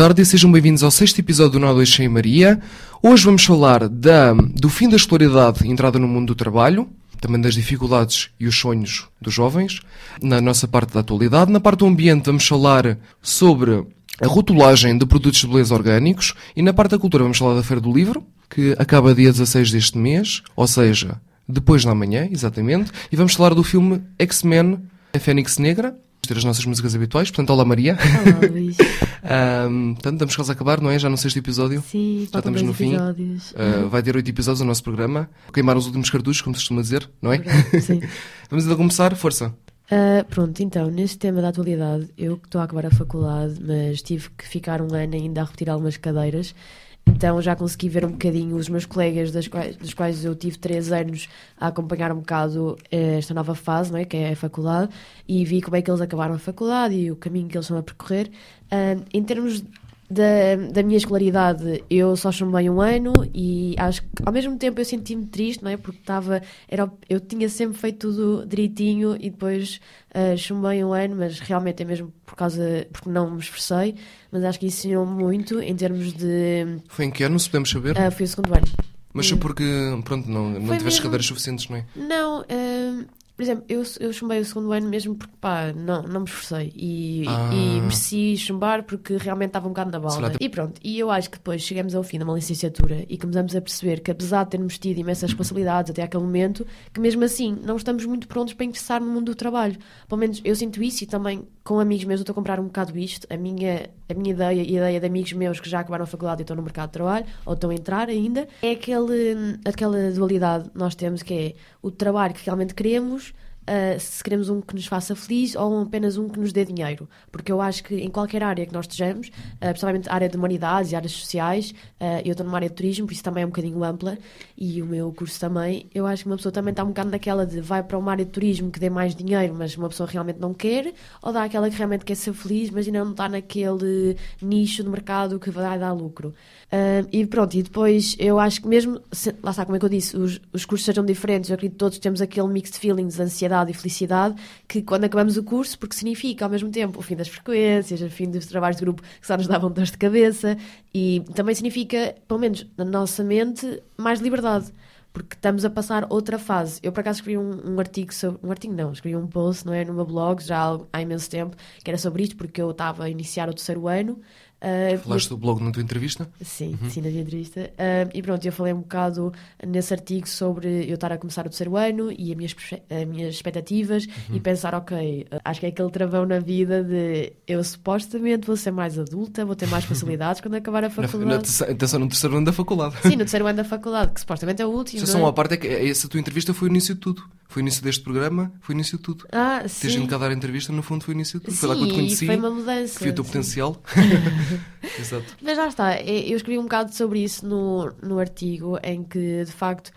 Tarde e sejam bem-vindos ao sexto episódio do Nó 2 Sem Maria. Hoje vamos falar da, do fim da escolaridade e entrada no mundo do trabalho, também das dificuldades e os sonhos dos jovens, na nossa parte da atualidade. Na parte do ambiente vamos falar sobre a rotulagem de produtos de beleza orgânicos e na parte da cultura vamos falar da Feira do Livro, que acaba dia 16 deste mês, ou seja, depois da manhã, exatamente, e vamos falar do filme X-Men, a Fênix Negra, ter as nossas músicas habituais, portanto, olá Maria. Olá, Luís. Um, portanto, estamos quase a acabar, não é? Já no sexto episódio. Sim, Já estamos no fim. episódios. Uh, vai ter oito episódios o nosso programa. Queimar os últimos cartuchos, como se costuma dizer, não é? Verdade, Sim. Vamos então começar, força. Ah, pronto, então, neste tema da atualidade, eu que estou a acabar a faculdade, mas tive que ficar um ano ainda a repetir algumas cadeiras, então já consegui ver um bocadinho os meus colegas, das quais, dos quais eu tive três anos a acompanhar um bocado eh, esta nova fase, não é? que é a faculdade, e vi como é que eles acabaram a faculdade e o caminho que eles estão a percorrer. Ah, em termos da, da minha escolaridade, eu só chumbei um ano e acho que ao mesmo tempo eu senti-me triste, não é? Porque estava, era, eu tinha sempre feito tudo direitinho e depois uh, chumbei um ano, mas realmente é mesmo por causa, porque não me esforcei, mas acho que isso ensinou-me muito em termos de. Foi em que ano, se podemos saber? Uh, foi o segundo ano. Mas só porque, pronto, não, não Foi tiveste mesmo- cadeiras suficientes, não é? Não, ah, por exemplo, eu, eu chumbei o segundo ano mesmo porque, pá, não, não me esforcei e, Ah. e mereci chumbar porque realmente estava um bocado na balda. lá, E pronto, e eu acho que depois chegamos ao fim de uma licenciatura e começamos a perceber que, apesar de termos tido imensas responsabilidades até aquele momento, que mesmo assim não estamos muito prontos para ingressar no mundo do trabalho. Pelo menos eu sinto isso e também com amigos meus eu estou a comprar um bocado isto. A minha, a minha ideia e a ideia de amigos meus que já acabaram a faculdade e estão no mercado de trabalho ou estão a entrar ainda é aquele, aquela dualidade nós temos que é o trabalho que realmente queremos. Uh, se queremos um que nos faça feliz ou apenas um que nos dê dinheiro. Porque eu acho que em qualquer área que nós estejamos, uh, principalmente a área de humanidades e áreas sociais, uh, eu estou numa área de turismo, por isso também é um bocadinho ampla, e o meu curso também, eu acho que uma pessoa também está um bocado naquela de vai para uma área de turismo que dê mais dinheiro, mas uma pessoa realmente não quer, ou dá aquela que realmente quer ser feliz, mas ainda não está naquele nicho de mercado que vai dar lucro. Uh, e pronto, e depois eu acho que mesmo, se- lá está como é que eu disse, os, os cursos sejam diferentes, eu acredito que todos temos aquele mix de feelings, de ansiedade e felicidade, que quando acabamos o curso, porque significa ao mesmo tempo o fim das frequências, o fim dos trabalhos de grupo que só nos davam dores de cabeça, e também significa, pelo menos na nossa mente, mais liberdade. Porque estamos a passar outra fase. Eu, por acaso, escrevi um, um artigo sobre. Um artigo não, escrevi um post, não é? Meu blog, já há, há imenso tempo, que era sobre isto, porque eu estava a iniciar o terceiro ano. Ah, Falaste do blog na tua entrevista? Sim, sim, na minha entrevista. Ah, e pronto, eu falei um bocado nesse artigo sobre eu estar a começar o terceiro ano e as minhas, as minhas expectativas e pensar, ok, acho que é aquele travão na vida de eu supostamente vou ser mais adulta, vou ter mais facilidades quando acabar a faculdade. atenção, no terceiro ano da faculdade. Sim, no terceiro ano da faculdade, que supostamente é o último. Só é? uma parte é que essa tua entrevista foi o início de tudo. Foi o início deste programa, foi o início de tudo. Ah, Ter sim. gente cá dar entrevista, no fundo, foi o início de tudo. Foi lá que eu te Sim, conheci, foi uma mudança. vi o teu sim. potencial. Exato. Mas lá está, eu escrevi um bocado sobre isso no, no artigo, em que de facto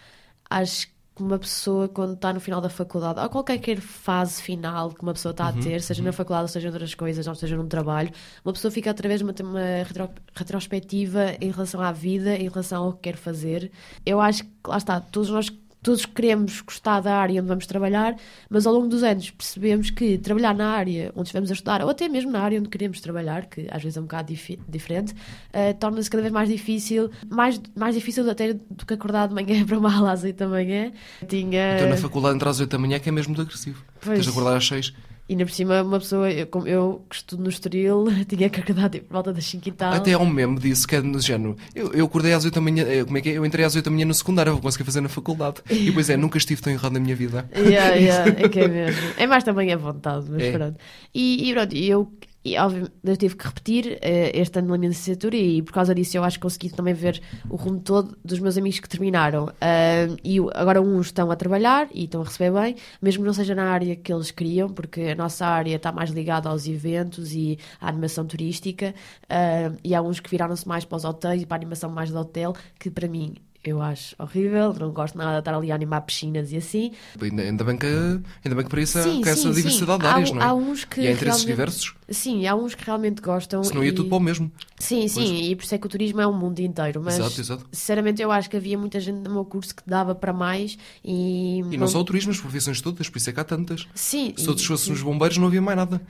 acho que uma pessoa, quando está no final da faculdade, ou qualquer fase final que uma pessoa está a ter, seja na faculdade, seja em outras coisas, ou seja num trabalho, uma pessoa fica através de uma, uma retro- retrospectiva em relação à vida, em relação ao que quer fazer. Eu acho que, lá está, todos nós. Todos queremos gostar da área onde vamos trabalhar, mas ao longo dos anos percebemos que trabalhar na área onde estivemos a estudar, ou até mesmo na área onde queremos trabalhar, que às vezes é um bocado difi- diferente, eh, torna-se cada vez mais difícil, mais, mais difícil até do que acordar de manhã para uma aula às 8 da manhã. Tinha. Então na faculdade entrar às 8 da manhã que é mesmo muito agressivo. Pois. Tens de acordar às 6. E ainda por cima, uma pessoa, eu, como eu que estudo no Estoril, tinha que acordar tipo, por volta das 5 e tal. Até há um meme disso que é do género. Eu, eu acordei às 8 da manhã. eh, Como é que é? Eu entrei às 8 da manhã no secundário, vou conseguir fazer na faculdade. E pois é, nunca estive tão errado na minha vida. Yeah, yeah, é que é mesmo. É mais também a vontade, mas É. pronto. E, e pronto, e eu, e, óbvio, eu tive que repetir eh, este ano na minha licenciatura e por causa disso eu acho que consegui também ver o rumo todo dos meus amigos que terminaram. Ah, e agora uns estão a trabalhar e estão a receber bem, mesmo que não seja na área que eles queriam, porque a nossa área está mais ligada aos eventos e à animação turística. Ah, e há uns que viraram-se mais para os hotéis e para a animação mais do hotel, que para mim eu acho horrível, não gosto nada de estar ali a animar piscinas e assim. Ainda, ainda bem que, ainda bem que para isso há Sim, que há essa sim, diversidade sim. de áreas, há, não é? há uns que e há interesses diversos. Sim, há uns que realmente gostam. Senão ia e... tudo para o mesmo. Sim, sim, e por isso é que o turismo é um mundo inteiro. Mas, Exato, exato. sinceramente, eu acho que havia muita gente no meu curso que dava para mais e. E não só o turismo, as profissões todas, por isso é que há tantas. Sim, Se todos fôssemos bombeiros, não havia mais nada.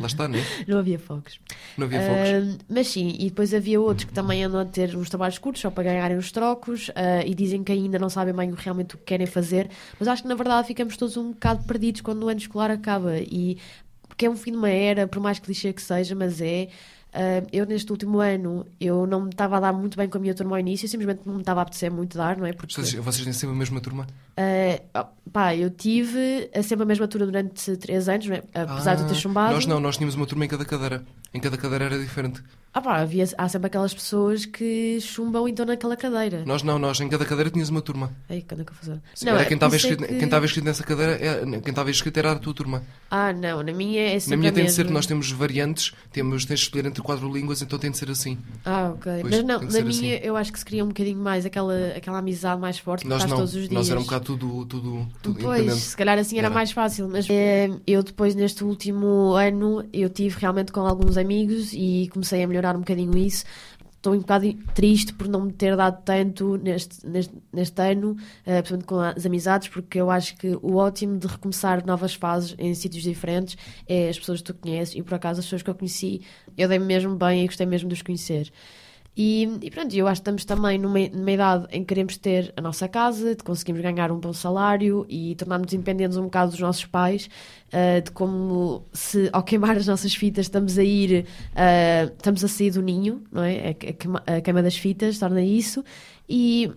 Lá está, não é? não havia fogos. Não havia focos. Uh, mas sim, e depois havia outros que também andam a ter uns trabalhos curtos só para ganharem os trocos uh, e dizem que ainda não sabem bem realmente o que querem fazer, mas acho que na verdade ficamos todos um bocado perdidos quando o ano escolar acaba e porque é um fim de uma era, por mais clichê que seja, mas é. Uh, eu neste último ano eu não me estava a dar muito bem com a minha turma ao início, simplesmente não me estava a apetecer muito dar, não é? Porque, vocês têm sempre a mesma turma? Uh, pá, eu tive sempre a mesma turma durante 3 anos, é? apesar ah, de eu ter ah, chumbado. Nós não, nós tínhamos uma turma em cada cadeira. Em cada cadeira era diferente. Ah pá, havia, há sempre aquelas pessoas que chumbam então naquela cadeira. Nós não, nós em cada cadeira tinhas uma turma. Ei, quando é que eu fazer? Não, era quem estava escrito, que... quem escrito nessa cadeira, é, quem estava escrito era a tua turma. Ah, não, na minha é sempre Na minha tem de ser, nós temos variantes, temos, tens de escolher entre quatro línguas, então tem de ser assim. Ah, ok. Pois, Mas não, na minha assim. eu acho que se cria um bocadinho mais aquela, aquela amizade mais forte nós não, todos os dias. Nós era um bocado tudo, tudo, tudo Pois, se calhar assim era, era, mais fácil, mas é, eu depois neste último ano eu tive realmente com alguns amigos e comecei a melhorar um bocadinho isso estou um bocado triste por não me ter dado tanto neste, neste, neste ano, uh, principalmente com as amizades, porque eu acho que o ótimo de recomeçar novas fases em sítios diferentes é as pessoas que tu conheces e por acaso as pessoas que eu conheci, eu dei-me mesmo bem e gostei mesmo de os conhecer. E, e, pronto, eu acho que estamos também numa, numa, idade em que queremos ter a nossa casa, de conseguirmos ganhar um bom salário e tornarmos independentes um bocado dos nossos pais, uh, de como se ao queimar as nossas fitas estamos a ir, uh, estamos a sair do ninho, não é? A, a, a queima das fitas torna isso. E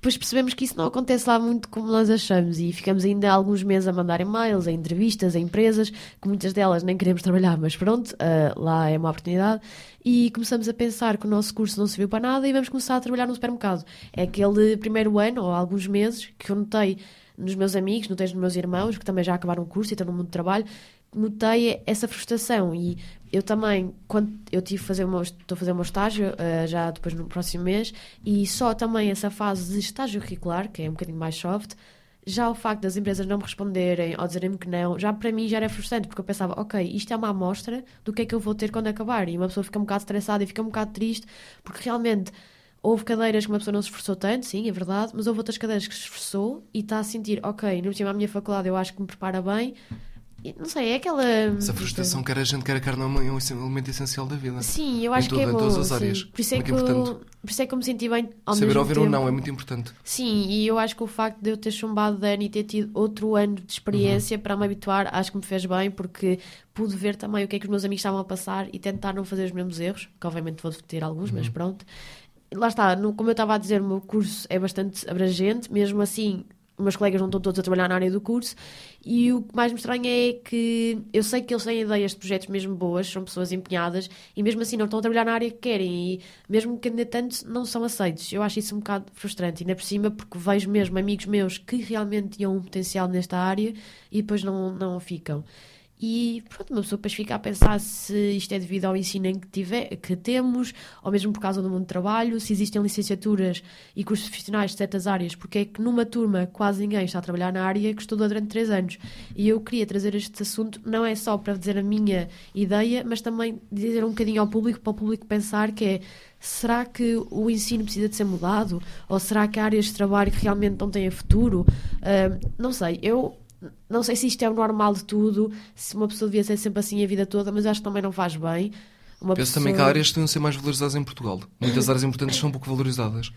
depois percebemos que isso não acontece lá muito como nós achamos e ficamos ainda alguns meses a mandar e-mails, a entrevistas, a empresas, que muitas delas nem queremos trabalhar, mas pronto, uh, lá é uma oportunidade. E começamos a pensar que o nosso curso não serviu para nada e vamos começar a trabalhar no supermercado. É aquele primeiro ano, ou alguns meses, que eu notei nos meus amigos, notei nos meus irmãos, que também já acabaram o curso e estão no mundo do trabalho, notei essa frustração e eu também, quando eu tive fazer meu, estou a fazer o meu estágio, uh, já depois no próximo mês, e só também essa fase de estágio curricular, que é um bocadinho mais soft, já o facto das empresas não me responderem ou dizerem-me que não, já para mim já era frustrante, porque eu pensava, ok, isto é uma amostra do que é que eu vou ter quando acabar, e uma pessoa fica um bocado estressada e fica um bocado triste, porque realmente houve cadeiras que uma pessoa não se esforçou tanto, sim, é verdade, mas houve outras cadeiras que se esforçou e está a sentir, ok, no último a minha faculdade eu acho que me prepara bem, não sei, é aquela. Essa frustração que a gente quer a carne é um elemento essencial da vida. Sim, eu acho que é bom. Em todas as áreas. Por isso, é que eu, por isso é que eu me senti bem ao Saber mesmo ouvir tempo. ou não é muito importante. Sim, e eu acho que o facto de eu ter chumbado de ano e ter tido outro ano de experiência uhum. para me habituar, acho que me fez bem, porque pude ver também o que é que os meus amigos estavam a passar e tentar não fazer os mesmos erros, que obviamente vou ter alguns, uhum. mas pronto. Lá está, no, como eu estava a dizer, o meu curso é bastante abrangente, mesmo assim meus colegas não estão todos a trabalhar na área do curso e o que mais me estranha é que eu sei que eles têm ideias de projetos mesmo boas, são pessoas empenhadas e mesmo assim não estão a trabalhar na área que querem e mesmo candidatantes não são aceitos. Eu acho isso um bocado frustrante, ainda por cima porque vejo mesmo amigos meus que realmente tinham um potencial nesta área e depois não, não ficam. E pronto, uma pessoa depois fica a pensar se isto é devido ao ensino que, tiver, que temos, ou mesmo por causa do mundo do trabalho, se existem licenciaturas e cursos profissionais de certas áreas, porque é que numa turma quase ninguém está a trabalhar na área que estudou durante três anos. E eu queria trazer este assunto não é só para dizer a minha ideia, mas também dizer um bocadinho ao público, para o público pensar que é será que o ensino precisa de ser mudado? Ou será que há áreas de trabalho que realmente não têm futuro? Uh, não sei, eu não sei se isto é o normal de tudo, se uma pessoa devia ser sempre assim a vida toda, mas acho que também não faz bem. Uma Penso pessoa... também que há áreas que deviam ser mais valorizadas em Portugal. Muitas áreas importantes são pouco valorizadas.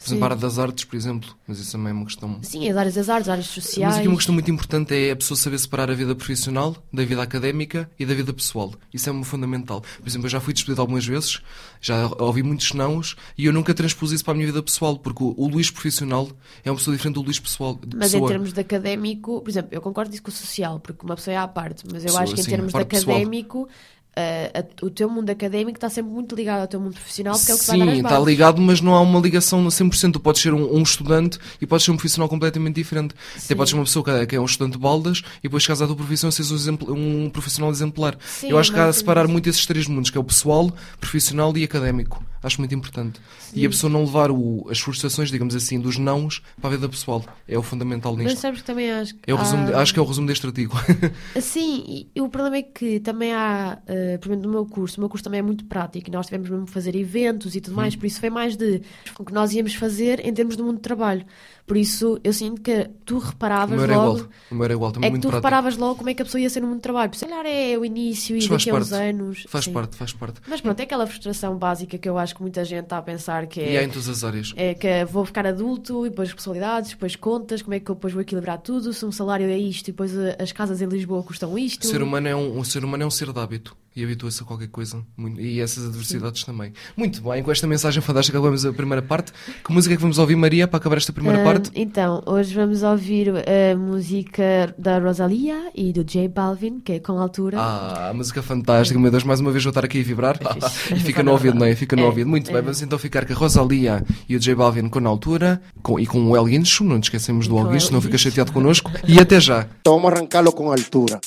Por exemplo, a área das artes, por exemplo, mas isso também é uma questão. Sim, as áreas das artes, as áreas sociais. Mas aqui uma questão muito importante é a pessoa saber separar a vida profissional da vida académica e da vida pessoal. Isso é fundamental. Por exemplo, eu já fui despedido algumas vezes, já ouvi muitos nãos e eu nunca transpus isso para a minha vida pessoal, porque o, o Luís profissional é uma pessoa diferente do Luís pessoal. mas pessoa. em termos de académico, por exemplo, eu concordo isso com o social, porque uma pessoa é à parte, mas eu pessoa, acho que em sim, termos de académico. Pessoal A, o teu mundo académico está sempre muito ligado ao teu mundo profissional porque é o que Sim, vai dar está ligado, mas não há uma ligação 100%. Tu podes ser um, um estudante e podes ser um profissional completamente diferente. Sim. Até podes ser uma pessoa que é, que é um estudante de baldas e depois chegas à tua profissão e seres um, exemplo, um profissional exemplar. Sim, Eu acho que há a separar muito esses três mundos, que é o pessoal, profissional e académico. Acho muito importante. E a pessoa não levar o- as frustrações, digamos assim, dos nãos para a vida pessoal. É o fundamental Mas nisto. sabes que também acho que É o resumo há- acho que é o resumo deste artigo. Sim, e, e o problema é que também há, eh, por exemplo, no meu curso, o meu curso também é muito prático e nós tivemos mesmo que fazer eventos e tudo mais, por isso foi mais de o que nós íamos fazer em termos do mundo de trabalho. Por isso eu sinto que tu o reparavas era logo. igual. O era igual, também É que tu prático. reparavas logo como é que a pessoa ia ser no mundo de trabalho. Se calhar é o início e daqui a uns anos. Faz sim. parte, faz parte. Mas pronto, é aquela frustração básica que eu acho que muita gente está a pensar que E há é, em todas as áreas. é que vou ficar adulto e depois responsabilidades, depois contas, como é que eu depois vou equilibrar tudo, se um salário é isto e depois eh, as casas em Lisboa custam O isto. ser, humano é um, o ser humano é um ser de hábito e habitua-se a qualquer coisa. Muito- e essas adversidades também. Muito bem, com esta mensagem fantástica acabamos a primeira parte. Que música é que vamos ouvir, Maria, para acabar esta primeira Ah, parte? Então, hoje vamos ouvir a música da Rosalia e do J Balvin, que é com altura. Ah, a música fantástica. Meu Deus, mais uma vez vou estar aqui a vibrar. É e fica no ouvido, não é? Fica no É, ouvido. Muito é. bem, vamos então ficar com a Rosalia e o J Balvin com altura com, e com o El Guincho. Não nos esquecemos do El com Guincho, El senão fica chateado connosco. E até já. Então vamos arrancarlo con altura.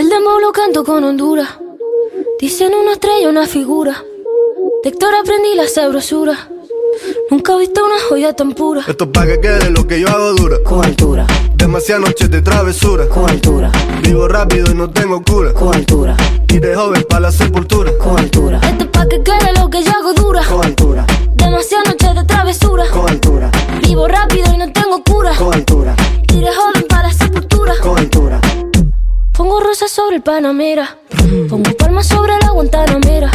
El demo lo canto con Honduras. Dicen una estrella, una figura. De Héctor aprendí la sabrosura. Nunca he visto una joya tan pura. Esto es pa' que quede lo que yo hago dura. con altura, Demasiadas noches de travesura. con altura, Vivo rápido y no tengo cura. con altura, Y de joven para la sepultura. con altura, Esto es pa' que quede lo que yo hago dura. con altura, Demasiadas noches de travesura. con altura, Vivo rápido y no sobre el Panamera. Pongo palmas sobre la Guantanamera.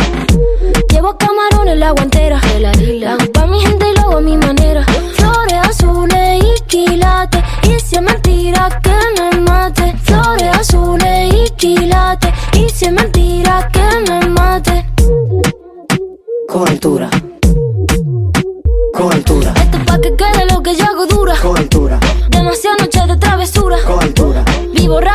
Llevo camarones en la guantera. La hago pa' mi gente y lo hago a mi manera. Flores azules y quilates. Y si es mentira que me mate. Flores azules y quilates. Y si es mentira que me mate. con altura, con altura, Esto es pa' que quede lo que yo hago dura. con altura, Demasiadas noches de travesura. con altura, Vivo rápido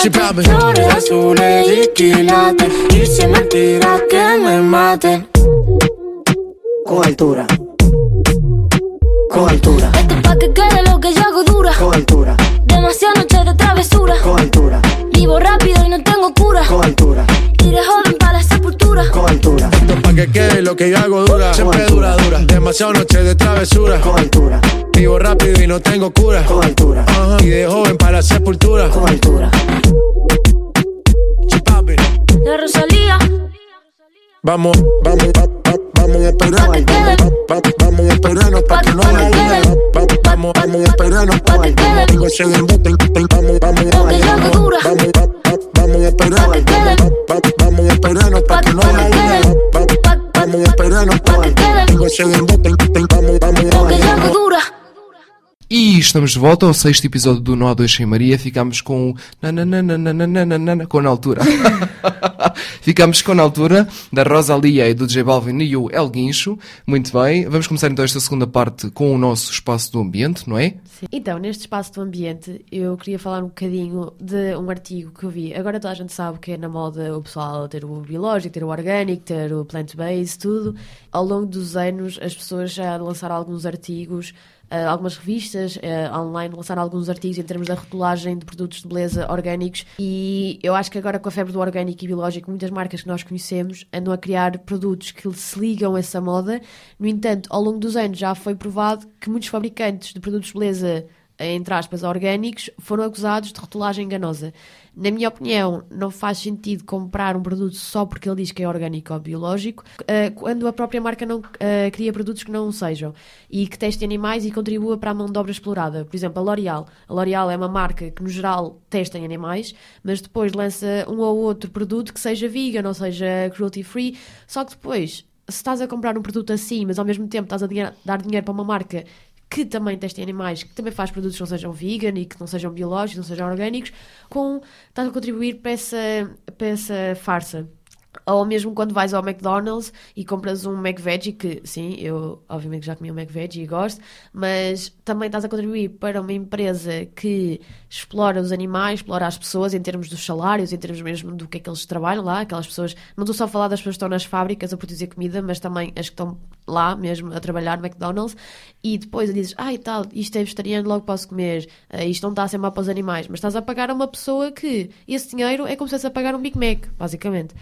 Flores azules y quilates. Y si es mentira que me mate. con altura, con altura, Esto es pa' que quede lo que yo hago dura. con altura, Demasiadas noches de travesura. con altura, Vivo rápido y no con altura, Esto pa' que quede lo que yo hago dura. Siempre dura, dura. Demasiadas noches de travesura. con altura, Vivo rápido y no tengo cura. con altura. Y de joven para la sepultura. con altura. La Rosalía. Vamos, vamos, va- va- vamos a esperarnos. Va- va- Vamos a esperarnos pa' que no. Va- Vamos, vamos a esperarnos Pa' que quede. Digo, se Vamos, vamos. Vamos, va- va- vamos a esperarnos. Vamos a esperarnos. pa' que quede. Digo, se den bote, Vamos, vamos, E estamos de volta ao sexto episódio do Nó 2 Sem Maria. Ficámos com o com na altura. Ficámos com na altura da Rosalia e do J Balvin e o El Guincho. Muito bem. Vamos começar então esta segunda parte com o nosso espaço do ambiente, não é? Sim. Então, neste espaço do ambiente, eu queria falar um bocadinho de um artigo que eu vi. Agora toda a gente sabe que é na moda o pessoal ter o biológico, ter o orgânico, ter o plant-based, tudo. Ao longo dos anos, as pessoas já lançaram alguns artigos, ah, algumas revistas ah, online lançaram alguns artigos em termos da rotulagem de produtos de beleza orgânicos e eu acho que agora com a febre do orgânico e biológico, muitas marcas que nós conhecemos andam a criar produtos que se ligam a essa moda. No entanto, ao longo dos anos já foi provado que muitos fabricantes de produtos de beleza entre aspas, orgânicos, foram acusados de rotulagem enganosa. Na minha opinião, não faz sentido comprar um produto só porque ele diz que é orgânico ou biológico, eh, quando a própria marca não eh, cria produtos que não sejam e que testem animais e contribua para a mão de obra explorada. Por exemplo, a L'Oréal. A L'Oréal é uma marca que, no geral, testa em animais, mas depois lança um ou outro produto que seja vegan ou seja cruelty-free, só que depois, se estás a comprar um produto assim, mas ao mesmo tempo estás a dar dinheiro para uma marca que também testem animais, que também faz produtos que não sejam vegan e que não sejam biológicos, não sejam orgânicos, com, estás a contribuir para essa, para essa farsa. Ou mesmo quando vais ao McDonald's e compras um McVeggie, que sim, eu obviamente já comi um McVeggie e gosto, mas também estás a contribuir para uma empresa que explora os animais, explora as pessoas em termos dos salários, em termos mesmo do que é que eles trabalham lá, aquelas pessoas, não estou só a falar das pessoas que estão nas fábricas a produzir comida, mas também as que estão lá mesmo a trabalhar no McDonald's e depois dizes, ai ah, tal, isto é vegetariano, logo posso comer, uh, isto não está a ser mal para os animais, mas estás a pagar a uma pessoa que esse dinheiro é como se fosse a pagar um Big Mac, basicamente.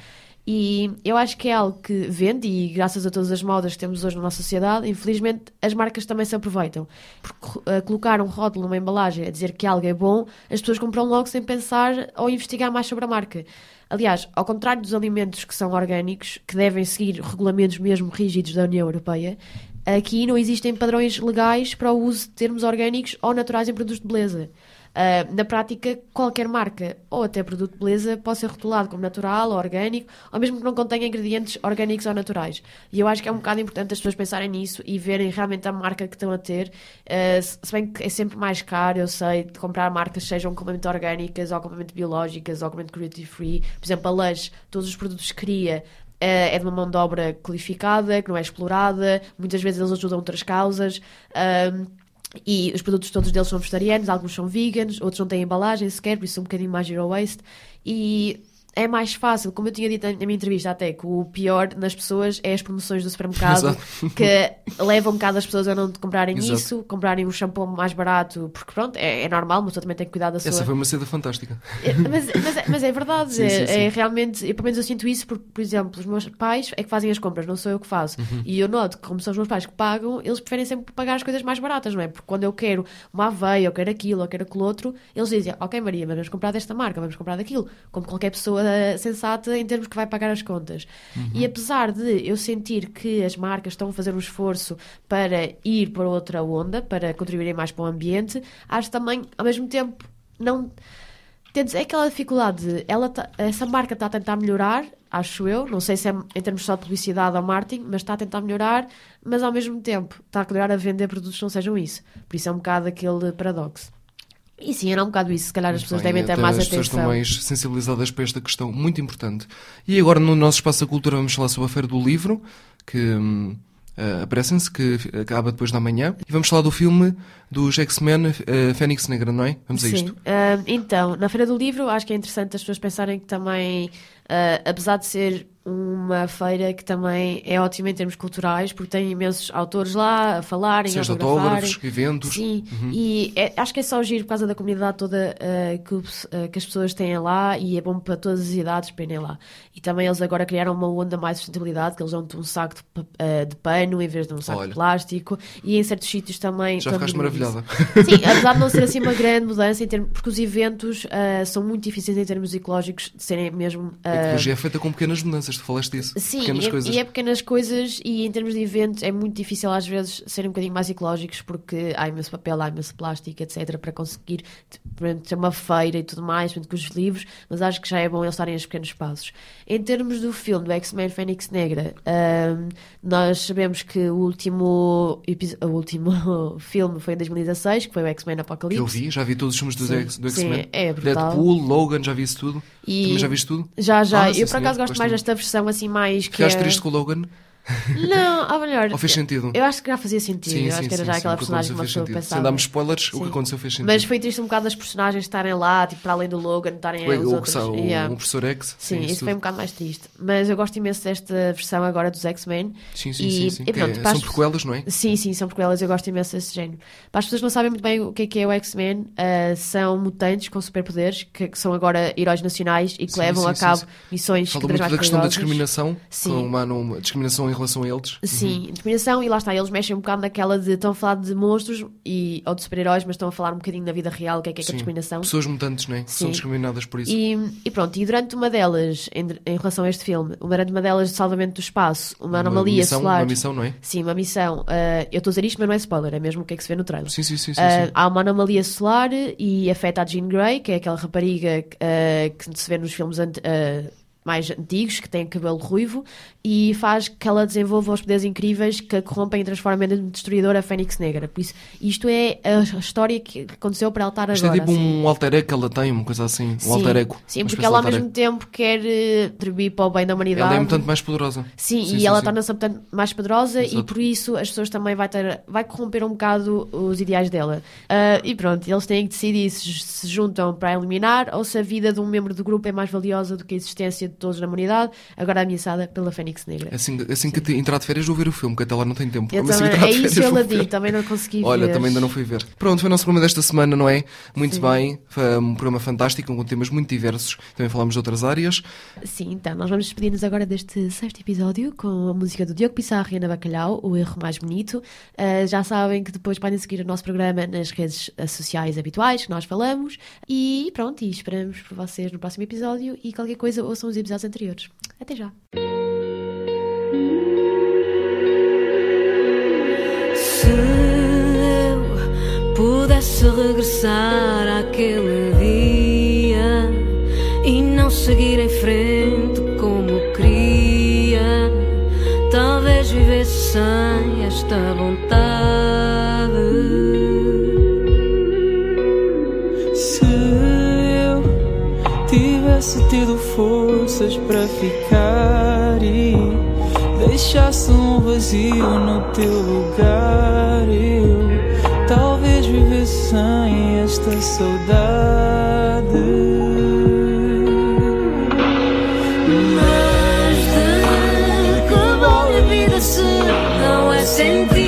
E eu acho que é algo que vende, e graças a todas as modas que temos hoje na nossa sociedade, infelizmente as marcas também se aproveitam. Porque uh, colocar um rótulo numa embalagem a dizer que algo é bom, as pessoas compram logo sem pensar ou investigar mais sobre a marca. Aliás, ao contrário dos alimentos que são orgânicos, que devem seguir regulamentos mesmo rígidos da União Europeia, aqui não existem padrões legais para o uso de termos orgânicos ou naturais em produtos de beleza. Uh, na prática, qualquer marca ou até produto de beleza pode ser rotulado como natural ou orgânico, ou mesmo que não contenha ingredientes orgânicos ou naturais. E eu acho que é um bocado importante as pessoas pensarem nisso e verem realmente a marca que estão a ter. Uh, se bem que é sempre mais caro, eu sei, de comprar marcas sejam completamente orgânicas ou completamente biológicas ou completamente cruelty free. Por exemplo, a Lush, todos os produtos que cria é de uma mão de obra qualificada, que não é explorada, muitas vezes eles ajudam outras causas. E os produtos todos deles são vegetarianos, alguns são veganos, outros não têm embalagem sequer, por isso são um bocadinho mais zero waste. E é mais fácil, como eu tinha dito na minha entrevista até, que o pior nas pessoas é as promoções do supermercado que levam um bocado as pessoas a não comprarem Exato. isso, comprarem um shampoo mais barato, porque pronto, é, é normal, mas também tem que cuidar da sua. Essa foi uma seda fantástica. É, mas, mas, é, mas, é verdade, sim, sim, sim. é, realmente, eu, pelo menos eu sinto isso, porque, por exemplo, os meus pais é que fazem as compras, não sou eu que faço. Uhum. E eu noto que, como são os meus pais que pagam, eles preferem sempre pagar as coisas mais baratas, não é? Porque quando eu quero uma aveia, eu quero aquilo, eu quero aquilo outro, eles dizem, ok Maria, mas vamos comprar desta marca, vamos comprar daquilo, como qualquer pessoa sensata em termos que vai pagar as contas. Uhum. E apesar de eu sentir que as marcas estão a fazer um esforço para ir para outra onda, para contribuírem mais para o ambiente, acho também, ao mesmo tempo, não. É aquela dificuldade, ela tá, essa marca está a tentar melhorar, acho eu, não sei se é em termos só de publicidade ou marketing, mas está a tentar melhorar, mas ao mesmo tempo está a melhorar a vender produtos que não sejam isso. Por isso é um bocado aquele paradoxo. E sim, era um bocado isso. Se calhar as pessoas bem, devem ter mais atenção. As pessoas estão mais sensibilizadas para esta questão muito importante. E agora, no nosso espaço da cultura, vamos falar sobre a Feira do Livro, que uh, aparecem-se, que acaba depois da manhã. E vamos falar do filme dos X-Men uh, Fênix Negra, não é? Vamos a sim. isto. Uh, então, na Feira do Livro, acho que é interessante as pessoas pensarem que também, apesar de ser uma feira que também é ótima em termos culturais, porque tem imensos autores lá a falarem, Seja a autógrafos, eventos. Sim, uhum. e é, acho que é só giro por causa da comunidade toda uh, que, uh, que, as pessoas têm lá e é bom para todas as idades para irem lá. E também eles agora criaram uma onda mais de sustentabilidade, que eles dão-te um saco de, uh, de, pano em vez de um saco Olha. de plástico, e em certos sítios também... Já ficaste maravilhada. Sim, apesar de não ser assim uma grande mudança, em termos, porque os eventos são muito difíceis em termos ecológicos de serem mesmo... a ecologia é feita com pequenas mudanças tu falaste disso. Sim, pequenas e, é, coisas. e é pequenas coisas e em termos de eventos é muito difícil às vezes serem um bocadinho mais ecológicos porque há imenso papel, há imenso plástico, etc. para conseguir ter uma feira e tudo mais, com os livros, mas acho que já é bom eles estarem em pequenos passos. Em termos do filme do X-Men Fênix Negra, um, nós sabemos que o último, o último filme foi em 2016, que foi o X-Men Apocalipse. Eu vi, já vi todos os filmes do, do X-Men. É brutal. Deadpool, Logan, já vi isso tudo. E... Também já viste tudo? Já, já. Ah, eu por acaso gosto mais desta versão assim mais que. Ficaste é... triste com o Logan? Não, ou melhor. Ou fez sentido? Eu acho que já fazia sentido. Sim, eu acho que era sim, já sim, aquela personagem que uma pessoa pensava. Sem darmos spoilers, o que aconteceu fez sentido. Mas foi triste um bocado as personagens estarem lá, tipo, para além do Logan, estarem o, os o, outros. O, yeah. o professor X. Sim, isso tudo. foi um bocado mais triste. Mas eu gosto imenso desta versão agora dos X-Men. Sim, sim, e, sim. E pronto, é, são as... prequelas, não é? Sim, sim, são prequelas. Eu gosto imenso desse género. Para as pessoas que não sabem muito bem o que é, que é o X-Men, uh, são mutantes com superpoderes que, que, são agora heróis nacionais e que levam a cabo missões vez mais da questão da discriminação, sim. Uma, uma discriminação em relação a eles. Sim, uhum. discriminação e lá está, eles mexem um bocado naquela de estão a falar de monstros e, ou de super-heróis, mas estão a falar um bocadinho da vida real, o que é que é, que é a discriminação. Pessoas mutantes, não é? São discriminadas por isso. E, e, pronto, e durante uma delas, em, em, relação a este filme, durante uma delas de salvamento do espaço, uma, uma anomalia missão, solar. Uma missão, não é? Sim, uma missão. Uh, eu estou a dizer isto, mas não é spoiler, é mesmo o que é que se vê no trailer. Sim, sim, sim. sim, uh, Há uma anomalia solar e afeta a Jean Grey, que é aquela rapariga uh, que se vê nos filmes mais antigos, que têm cabelo ruivo, e faz que ela desenvolva os poderes incríveis que a corrompem e transformem em destruidora a Fênix Negra. Por isso, isto é a história que aconteceu para ela estar Isto agora. é tipo assim. um alter ego que ela tem, uma coisa assim. Um alter ego. Sim, porque ela ao mesmo tempo quer eh, contribuir para o bem da humanidade. Ela é tanto mais poderosa. Sim, Sim, e sim, ela sim. torna-se portanto, mais poderosa e Exato. por isso as pessoas também vai ter, vai corromper um bocado os ideais dela. Ah, e pronto, eles têm que decidir se se juntam para eliminar ou se a vida de um membro do grupo é mais valiosa do que a existência de todos na humanidade, agora ameaçada pela Fênix Negra. Assim, assim que te- entrar de férias vou ver o filme, que até lá não tem tempo. Eu Mas também- é isso férias eu ver. também não consegui Olha, ver. também ainda não fui ver. Pronto, foi o nosso programa desta semana, não é? Muito bem, foi um programa fantástico, com temas muito diversos. Também falámos de outras áreas. Sim, então, nós vamos despedir-nos agora deste sexto episódio com a música do Diogo Pissarro e Ana Bacalhau, O Erro Mais Bonito. Ah, já sabem que depois podem seguir o nosso programa nas redes sociais habituais que nós falamos. E pronto, e esperamos por vocês no próximo episódio e qualquer coisa ouçam os episódios anteriores. Até já! Se eu pudesse regressar àquele dia e não seguir em frente forças para ficar e deixasse um vazio no teu lugar, eu talvez vivesse sem esta saudade. Mas de que vale a vida se não é sentida?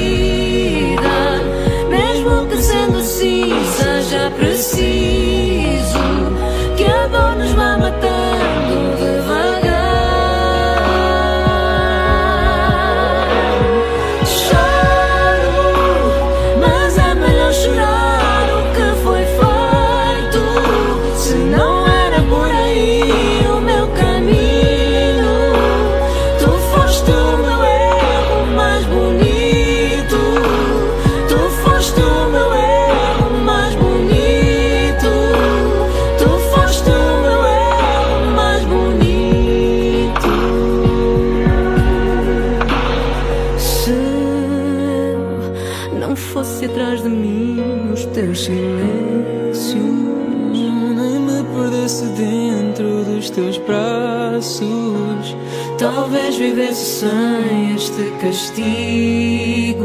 Fosse atrás de mim os teus silêncios, Nem me perdesse dentro dos teus braços. talvez vivesse sem este castigo.